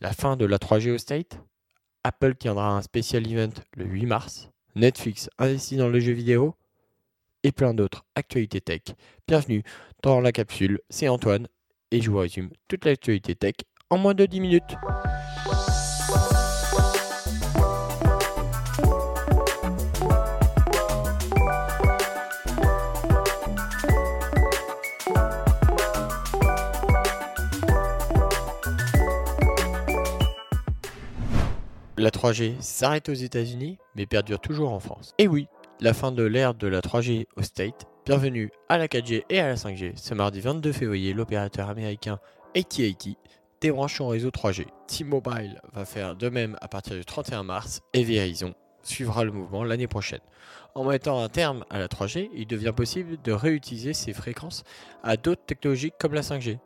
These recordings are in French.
La fin de la 3G au State Apple tiendra un spécial event le 8 mars. Netflix investit dans le jeu vidéo et plein d'autres actualités tech. Bienvenue dans la capsule, c'est Antoine et je vous résume toute l'actualité tech en moins de 10 minutes. La 3G s'arrête aux États-Unis, mais perdure toujours en France. Et oui, la fin de l'ère de la 3G au State. Bienvenue à la 4G et à la 5G. Ce mardi 22 février, l'opérateur américain AT&T débranche son réseau 3G. T-Mobile va faire de même à partir du 31 mars et Verizon suivra le mouvement l'année prochaine. En mettant un terme à la 3G, il devient possible de réutiliser ces fréquences à d'autres technologies comme la 5G.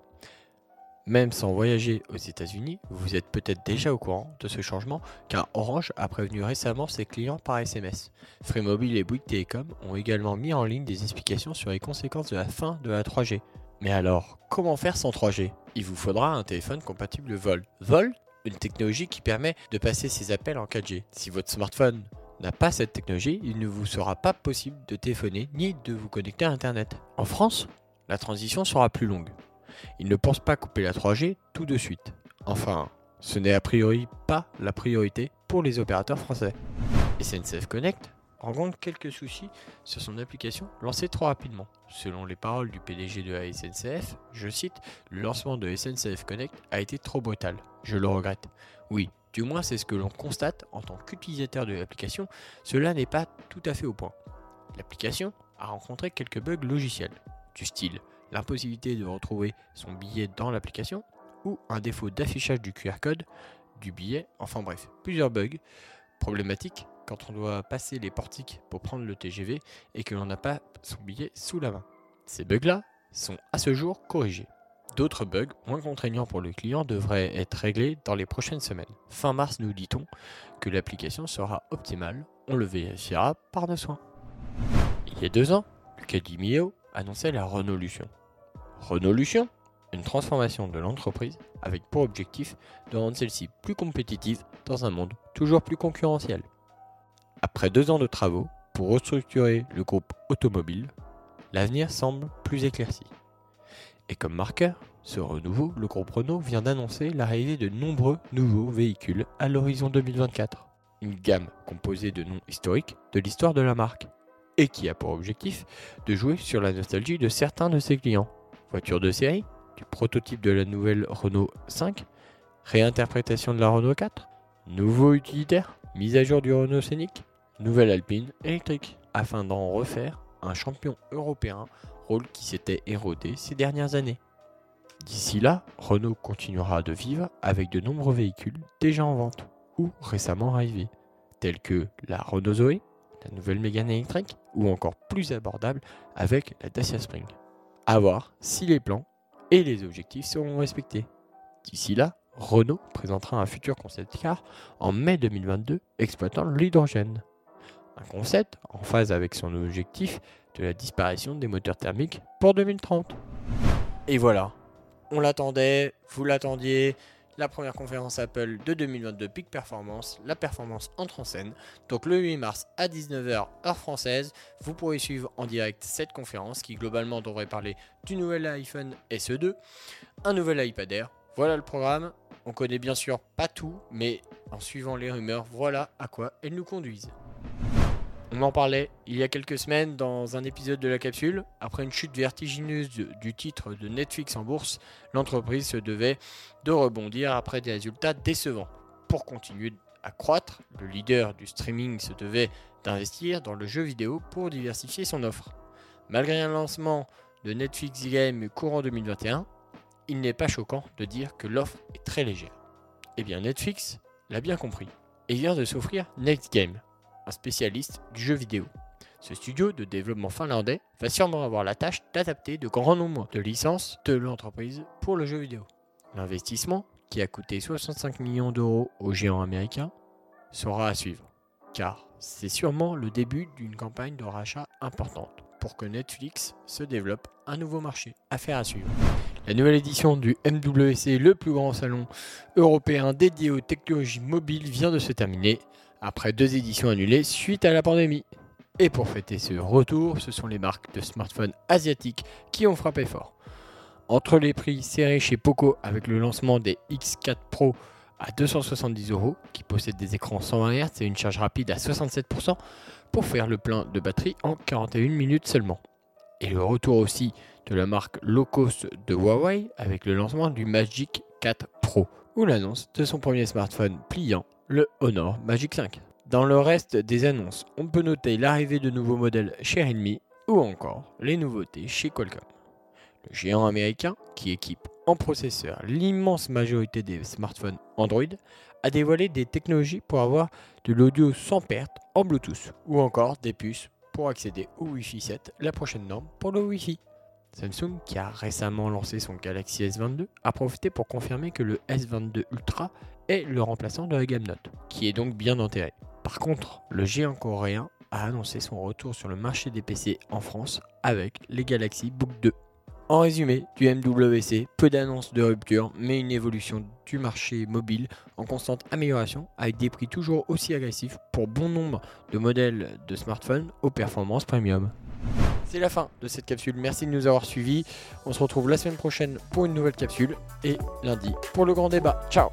Même sans voyager aux États-Unis, vous êtes peut-être déjà au courant de ce changement car Orange a prévenu récemment ses clients par SMS. Free Mobile et Bouygues Telecom ont également mis en ligne des explications sur les conséquences de la fin de la 3G. Mais alors, comment faire sans 3G Il vous faudra un téléphone compatible VoLTE. VoLTE, une technologie qui permet de passer ses appels en 4G. Si votre smartphone n'a pas cette technologie, il ne vous sera pas possible de téléphoner ni de vous connecter à Internet. En France, la transition sera plus longue. Ils ne pensent pas couper la 3G tout de suite. Enfin, ce n'est a priori pas la priorité pour les opérateurs français. SNCF Connect rencontre quelques soucis sur son application lancée trop rapidement. Selon les paroles du PDG de la SNCF, je cite, le lancement de SNCF Connect a été trop brutal. Je le regrette. Oui, du moins c'est ce que l'on constate en tant qu'utilisateur de l'application, cela n'est pas tout à fait au point. L'application a rencontré quelques bugs logiciels, du style l'impossibilité de retrouver son billet dans l'application ou un défaut d'affichage du QR code du billet, enfin bref, plusieurs bugs problématiques quand on doit passer les portiques pour prendre le TGV et que l'on n'a pas son billet sous la main. Ces bugs-là sont à ce jour corrigés. D'autres bugs moins contraignants pour le client devraient être réglés dans les prochaines semaines. Fin mars, nous dit-on que l'application sera optimale. On le vérifiera par nos soins. Il y a deux ans, le Mio annonçait la Renault-Lution. Renault-Lution Une transformation de l'entreprise avec pour objectif de rendre celle-ci plus compétitive dans un monde toujours plus concurrentiel. Après deux ans de travaux pour restructurer le groupe automobile, l'avenir semble plus éclairci. Et comme marqueur, ce renouveau, le groupe Renault vient d'annoncer l'arrivée de nombreux nouveaux véhicules à l'horizon 2024. Une gamme composée de noms historiques de l'histoire de la marque et qui a pour objectif de jouer sur la nostalgie de certains de ses clients. Voiture de série, du prototype de la nouvelle Renault 5, réinterprétation de la Renault 4, nouveau utilitaire, mise à jour du Renault Scénic, nouvelle Alpine électrique, afin d'en refaire un champion européen, rôle qui s'était érodé ces dernières années. D'ici là, Renault continuera de vivre avec de nombreux véhicules déjà en vente ou récemment arrivés, tels que la Renault Zoé, la nouvelle Mégane électrique, ou encore plus abordable avec la Dacia Spring. A voir si les plans et les objectifs seront respectés. D'ici là, Renault présentera un futur concept car en mai 2022 exploitant l'hydrogène. Un concept en phase avec son objectif de la disparition des moteurs thermiques pour 2030. Et voilà, on l'attendait, vous l'attendiez, la première conférence Apple de 2022 Peak Performance. La performance entre en scène. Donc le 8 mars à 19h heure française, vous pourrez suivre en direct cette conférence qui globalement devrait parler du nouvel iPhone SE2, un nouvel iPad Air. Voilà le programme. On connaît bien sûr pas tout, mais en suivant les rumeurs, voilà à quoi elles nous conduisent. On en parlait il y a quelques semaines dans un épisode de la capsule. Après une chute vertigineuse du titre de Netflix en bourse, l'entreprise se devait de rebondir après des résultats décevants. Pour continuer à croître, le leader du streaming se devait d'investir dans le jeu vidéo pour diversifier son offre. Malgré un lancement de Netflix Game courant 2021, il n'est pas choquant de dire que l'offre est très légère. Eh bien Netflix l'a bien compris et vient de s'offrir Next Game, un spécialiste du jeu vidéo. Ce studio de développement finlandais va sûrement avoir la tâche d'adapter de grands nombres de licences de l'entreprise pour le jeu vidéo. L'investissement, qui a coûté 65 millions d'euros aux géants américains, sera à suivre, car c'est sûrement le début d'une campagne de rachat importante pour que Netflix se développe un nouveau marché. Affaire à suivre. La nouvelle édition du MWC, le plus grand salon européen dédié aux technologies mobiles, vient de se terminer, après deux éditions annulées suite à la pandémie. Et pour fêter ce retour, ce sont les marques de smartphones asiatiques qui ont frappé fort. Entre les prix serrés chez Poco avec le lancement des X4 Pro à 270 euros, qui possèdent des écrans 120 Hz et une charge rapide à 67% pour faire le plein de batterie en 41 minutes seulement. Et le retour aussi de la marque low cost de Huawei avec le lancement du Magic 4 Pro ou l'annonce de son premier smartphone pliant, le Honor Magic 5. Dans le reste des annonces, on peut noter l'arrivée de nouveaux modèles chez Redmi ou encore les nouveautés chez Qualcomm. Le géant américain, qui équipe en processeur l'immense majorité des smartphones Android, a dévoilé des technologies pour avoir de l'audio sans perte en Bluetooth ou encore des puces pour accéder au Wi-Fi 7, la prochaine norme pour le Wi-Fi. Samsung, qui a récemment lancé son Galaxy S22, a profité pour confirmer que le S22 Ultra est le remplaçant de la gamme Note, qui est donc bien enterré. Par contre, le géant coréen a annoncé son retour sur le marché des PC en France avec les Galaxy Book 2. En résumé, du MWC, peu d'annonces de rupture, mais une évolution du marché mobile en constante amélioration avec des prix toujours aussi agressifs pour bon nombre de modèles de smartphones aux performances premium. C'est la fin de cette capsule, merci de nous avoir suivis. On se retrouve la semaine prochaine pour une nouvelle capsule et lundi pour le grand débat. Ciao